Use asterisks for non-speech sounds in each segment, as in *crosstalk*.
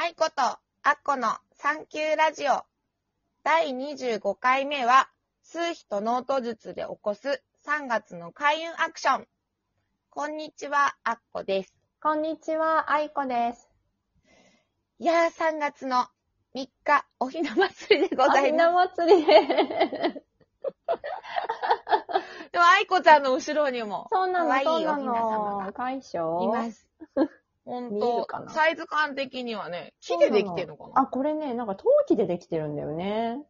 愛子とアッコのサンキューラジオ。第25回目は、数秘とノート術で起こす3月の開運アクション。こんにちは、アッコです。こんにちは、愛子です。いやー、3月の3日、おひな祭りでございひまな祭りで。す。*laughs* でも、愛子ちゃんの後ろにも、そうなの、可愛いそうなおひな様の。解消います。ほん見えとるかな？サイズ感的にはね、木でできてるのかな？あ、これね、なんか陶器でできてるんだよね。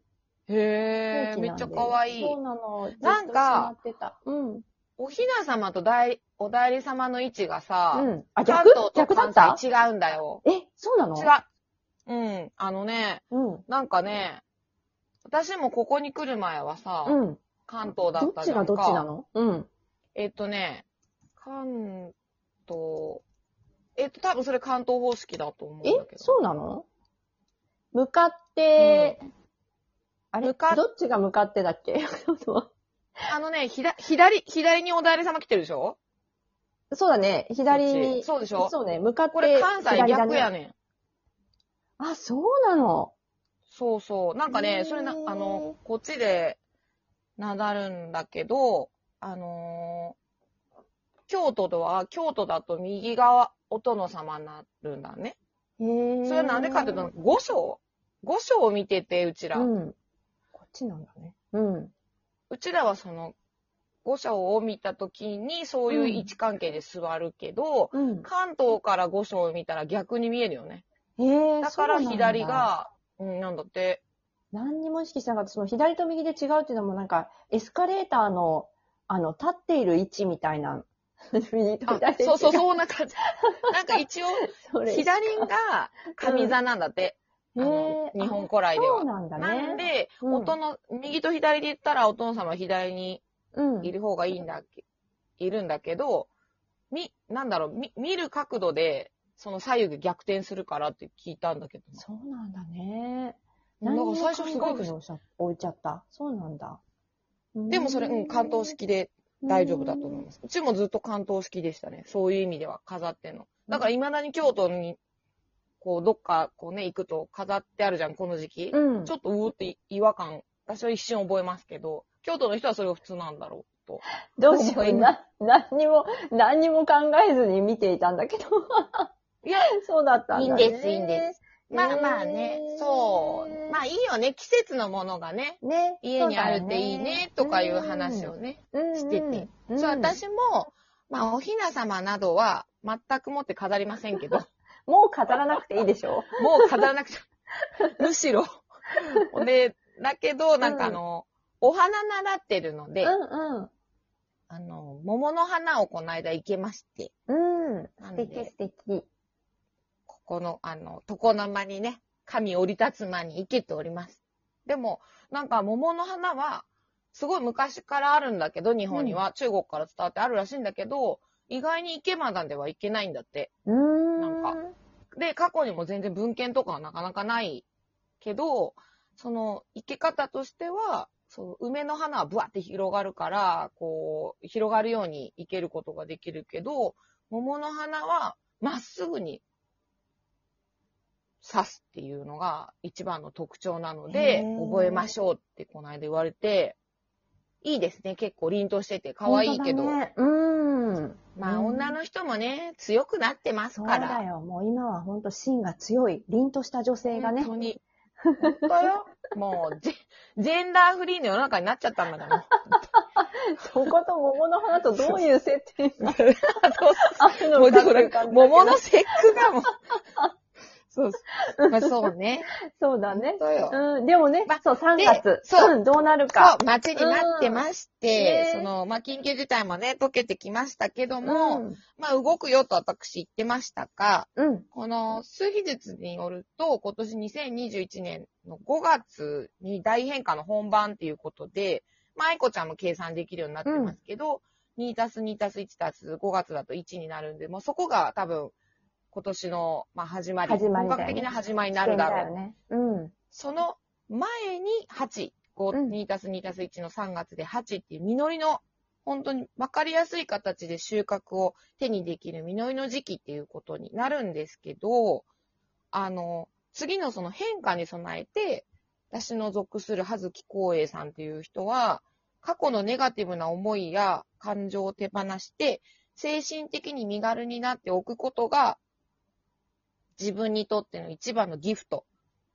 へー、陶器なんでめっちゃ可愛いそうなの。なんかずっとしまってた。うん。おひな様と代お代理様の位置がさ、うん。あ、関逆東と逆だ関った？西違うんだよ。え、そうなの？違う。うん。あのね、うん。なんかね、私もここに来る前はさ、うん。関東だどったじゃんか。っちがどっちなの？うん。えっとね、関東、えっと、多分それ関東方式だと思うんえだけど。そうなの？向かって、あれ？向かっどっちが向かってだっけ？*laughs* あのね、ひだ左、左にお代理様来てるでしょ？そうだね。左にち。そうでしょ？そうね。向かって。これ関西逆やねん。あ、そうなの？そうそう。なんかへね、ーそれな、あの、こっちで、なだるんだけど、あのー京都とは、京都だと右側、お殿様になるんだね。それはなんでかっていうと、五章？五章を見てて、うちら。うん。こっちなんだね。うん。うちらはその、五章を見たときに、そういう位置関係で座るけど、うん。関東から五章を見たら逆に見えるよね。へえ。だからそうなん左。が、うん、なんだって。何にも意識しなかった。その左と右で違うっていうのもなんか、エスカレーターの、あの、立っている位置みたいな。右 *laughs* とあ左そうそう、そんな感じ。*laughs* なんか一応、左が上座なんだって。あの日本古来ではそうなんだね。なんで、うん音の、右と左で言ったらお殿様は左にうん。いる方がいいんだっけ、いるんだけど、み、なんだろう、み、見る角度で、その左右が逆転するからって聞いたんだけどな。そうなんだね。だから最初すごい置いちゃった？そうなんだ。でもそれ、うん、関東式で大丈夫だと思います。うちもずっと関東式でしたね。そういう意味では飾ってんの。だから未だに京都に、こう、どっか、こうね、行くと飾ってあるじゃん、この時期。うん。ちょっとうーって違和感、私は一瞬覚えますけど、京都の人はそれが普通なんだろうと。どうしよう。*laughs* な、何にも、何にも考えずに見ていたんだけど。いや、*laughs* そうだったんだ、ね。いいんですいいんです。まあまあね、そう。まあいいよね、季節のものがね、ね。家にあるっていいね、とかいう話をね、ね、してて。うん。そう、私も、まあおひな様などは全くもって飾りませんけど、*laughs* もう飾らなくていいでしょ？*laughs* もう飾らなくちゃ。むしろ。で、だけど、なんかあの、お花習ってるので、うんあの、桃の花をこの間生けまして、うん。素敵素敵。ここの、あの、床の間にね、神降り立つ間に生けております。でも、なんか桃の花は、すごい昔からあるんだけど、日本には、中国から伝わってあるらしいんだけど、意外に池間なんではいけないんだって。うーん。なんかで、過去にも全然文献とかはなかなかないけど、その、生け方としては、そう梅の花はブワって広がるから、こう、広がるように生けることができるけど、桃の花はまっすぐに刺すっていうのが一番の特徴なので覚えましょうってこの間言われて、いいですね。結構凛としてて可愛いけど。ねうん。まあ、うん女の人もね、強くなってますそうから。だよ。もう今は本当芯が強い、凛とした女性がね。本当に。本当よ。*laughs* もうジェ、ジェンダーフリーの世の中になっちゃったんだから。そこと桃の花とどういう設定が？*laughs* そうあるのか桃の節句がもう。そうそう。まあそうね。*laughs* そうだね。そうよ。うん、でもね、まそう、3月。そううん、どうなるそかう、。待ちになってまして、うんねその、まあ、緊急事態もね、解けてきましたけども、うん。まあ、動くよと私言ってましたが、うん。この数秘術によると、今年2021年の5月に大変化の本番っていうことで、まあ、愛子ちゃんも計算できるようになってますけど、2たす2たす1たす5月だと1になるんで、もうそこが多分、今年の、まあ、始まり、始まりね本格的な始まりになるだろう。よね。うん。その前に8、5、うん2たす2たす1の3月で8っていう実りの、本当に分かりやすい形で収穫を手にできる実りの時期っていうことになるんですけど、あの、次のその変化に備えて、私の属する葉月光栄さんっていう人は、過去のネガティブな思いや感情を手放して、精神的に身軽になっておくことが、自分にとっての一番のギフト、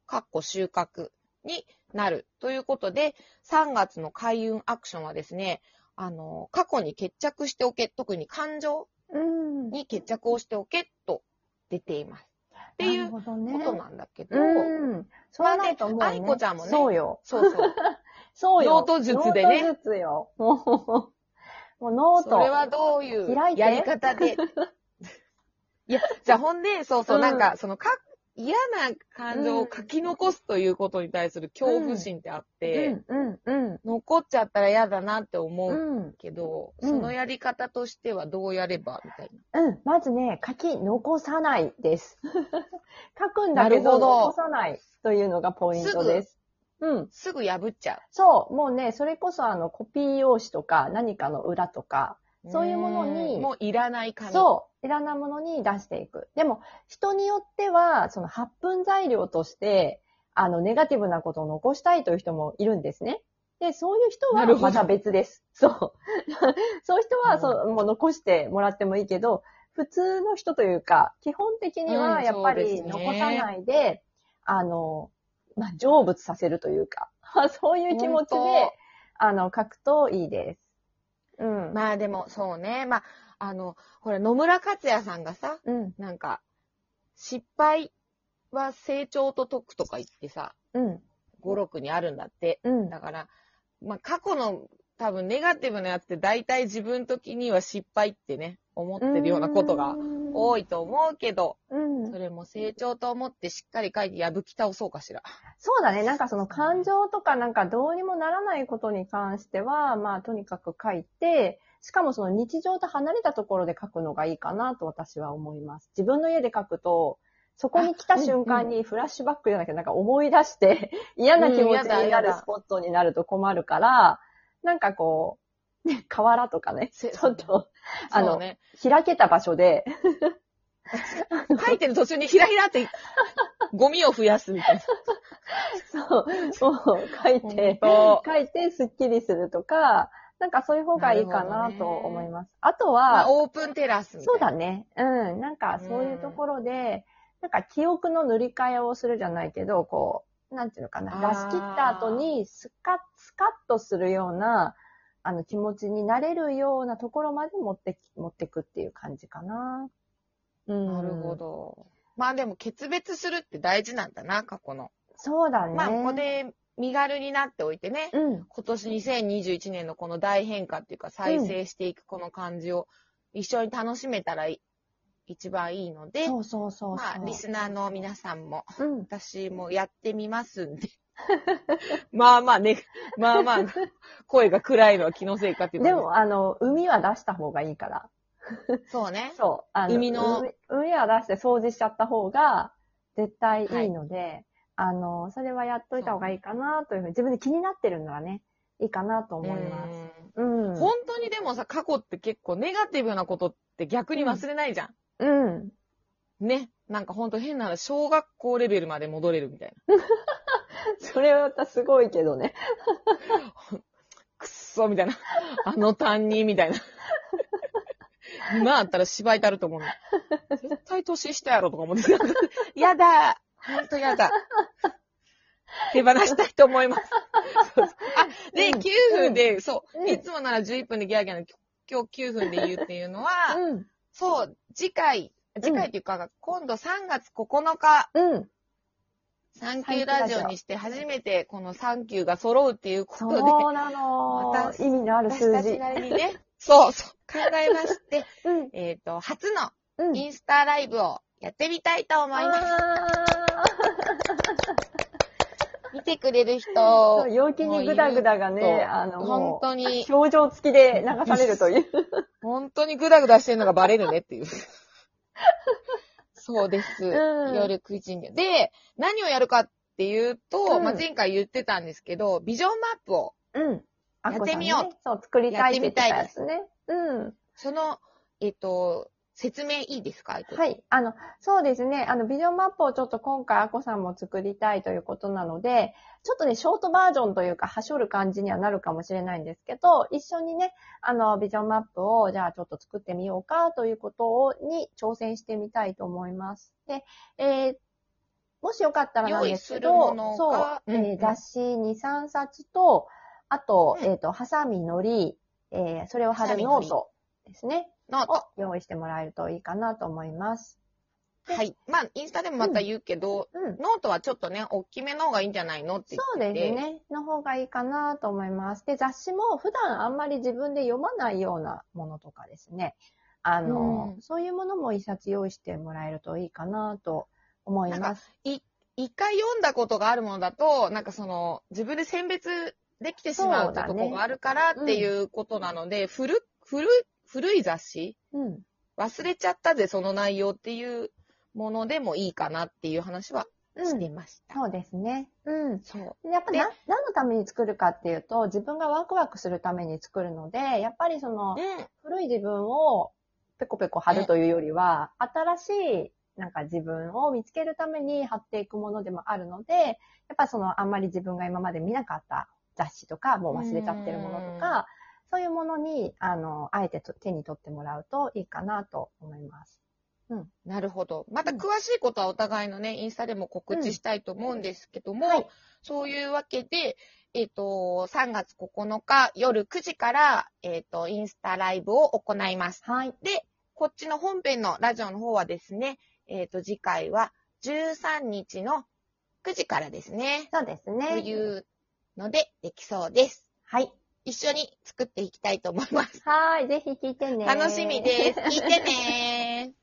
かっこ収穫になる。ということで、3月の開運アクションはですね、あの、過去に決着しておけ、特に感情うん。に決着をしておけと出ています。っていうこ。となんだけど、うん。そうなるともう、ね。愛子ちゃんもねそうよ。そうそう。*laughs* そうよ。ノート術でねノート術よ。もう、もうノート。それはどういうやり方で。いや、じゃあほんで、そうそう、うんなんか、そのか、嫌な感情を書き残すということに対する恐怖心ってあって、うん、うん、うん。残っちゃったら嫌だなって思ううん。けど、うんそのやり方としてはどうやればみたいな。うん。まずね、書き残さないです。*laughs* 書くんだけど、なるほど残さないというのがポイントです。うん。すぐ破っちゃそう。もうね、それこそあの、コピー用紙とか、何かの裏とか、う。そういうものにうんもういらない紙。そう。いらないものに出していく。でも、人によっては、その発奮材料として、あの、ネガティブなことを残したいという人もいるんですね。で、そういう人はまた別です。そう。*laughs* そういう人は、うんそう、もう残してもらってもいいけど、普通の人というか、基本的にうんはやっぱり残さないで、あの、まあ、成仏させるというか、*laughs* そういう気持ち本で、あの、書くといいです。うん。まあでも、そうね。まあ、あの、ほら、野村克也さんがさ、うん。なんか、失敗は成長と解くとか言ってさ、うん。語録にあるんだって。うん。だから、まあ、過去の多分ネガティブなやつって大体自分的には失敗ってね、思ってるようなことが多い。いと思うけど、うんそ。れも成長と思ってしっかり書いて破き倒そうかしら。そうだね。なんかその感情とかなんかどうにもならないことに関しては、まあとにかく書いて、しかもその日常と離れたところで書くのがいいかなと私は思います。自分の家で書くと、そこに来た瞬間にフラッシュバックじゃなきゃなんか思い出して嫌な気持ちになるスポットになると困るから、なんかこう、ね、河原とかね、せちょっと、あのね。開けた場所で、*laughs* 書いてる途中にひらひらって、ゴミを増やすみたいな。そう、そう書いて、書いてスッキリするとか、なんかそういう方がいいかなと思います。あとは、まあ、オープンテラス。そうだね。うん。なんかそういうところで、なんか記憶の塗り替えをするじゃないけど、こう、なんていうのかな。出し切った後にスカッ、スカッとするような、あの気持ちになれるようなところまで持ってき、持ってくっていう感じかな。うん。なるほ。ど。まあでも、決別するって大事なんだな、過去の。そうだね。まあ、ここで身軽になっておいてね、うん。今年2021年のこの大変化っていうか、再生していくこの感じを一緒に楽しめたらい一番いいので、そうそうそうそう。まあ、リスナーの皆さんも、うん。私もやってみますんで。*laughs* まあまあね、まあまあ、声が暗いのは気のせいかっていうのはでも、あの、海は出した方がいいから。そうね。*laughs* そう。あの海の海海は出して掃除しちゃった方が絶対いいので、あの、それはやっといた方がいいかなというふうに、自分で気になってるならね、いいかなと思います。うん。本当にでもさ、過去って結構ネガティブなことって逆に忘れないじゃん。うん。ね。なんかほんと変な話、小学校レベルまで戻れるみたいな。*laughs* *laughs* それはまたすごいけどね。*laughs* くっそみたいな。あの担任みたいな。今あったら芝居たると思うの。絶対年下やろとか思って。やだほんとやだ。手放したいと思います。そうそうあ、で、うん9分で、そうう、んいつもなら11分でギャーギャーの今日9分で言うっていうのは、うん。そう、次回、次回っていうか、今度3月9日、うん。サンキューラジオにして初めてこのサンキューが揃うっていうことで、そうなの。私意味のある数字。私たちなりにね、*laughs* そうそう、考えまして、*laughs* うん。えっ、と、初のうん。インスタライブをやってみたいと思います。あ *laughs* 見てくれるー人、陽気にグダグダがね、あの、本も当にう、、表情付きで流されるという。本当にグダグダしてるのがバレるねっていう。そうです。うん夜9時に。で、何をやるかっていうと、うんまあ、前回言ってたんですけど、ビジョンマップを、うん。やってみようねそう、作りたいって言ってたやつね。うん。その、えっ、と、説明いいですか？は。い。あの、そうですね。あの、ビジョンマップをちょっと今回、アコさんも作りたいということなので、ちょっとね、ショートバージョンというか、はしょる感じにはなるかもしれないんですけど、一緒にね、あの、ビジョンマップを、じゃあちょっと作ってみようかということを、に挑戦してみたいと思います。で、えーもしよかったらなんですけど、そううんうん雑誌2、3冊と、あと、うんえっ、と、ハサミ、のり、えーそれを貼るノートですね。をノート。用意してもらえるといいかなと思います。ではい。まあ、インスタでもまた言うけど、うん。ノートはちょっとね、大きめの方がいいんじゃないのって言そう。ですね。の方がいいかなと思います。で、雑誌も普段あんまり自分で読まないようなものとかですね。あの、うんそういうものも一冊用意してもらえるといいかなと思います。一回読んだことがあるものだと、なんかその、自分で選別できてしまうってとこがあるからっていうことなので、古、古、古い雑誌？うん。忘れちゃったぜ、その内容っていうものでもいいかなっていう話はうん。してました。そうですね。うん。そう。やっぱり何のために作るかっていうと、自分がワクワクするために作るので、やっぱりその、うん。古い自分をペコペコ貼るというよりは、新しいなんか自分を見つけるために貼っていくものでもあるので、やっぱそのあんまり自分が今まで見なかった雑誌とか、もう忘れちゃってるものとか、そういうものに、あの、あえてと手に取ってもらうといいかなと思います。なるほど。また詳しいことはお互いのね、インスタでも告知したいと思うんですけども、はいそういうわけで、えっ、と、3月9日夜9時から、えっ、と、インスタライブを行います。はい。で、こっちの本編のラジオの方はですね、えっ、と、次回は13日の9時からですね。そうですね。というので、できそうです。はい。一緒に作っていきたいと思います。はい。ぜひ聞いてね。楽しみです。聞いてね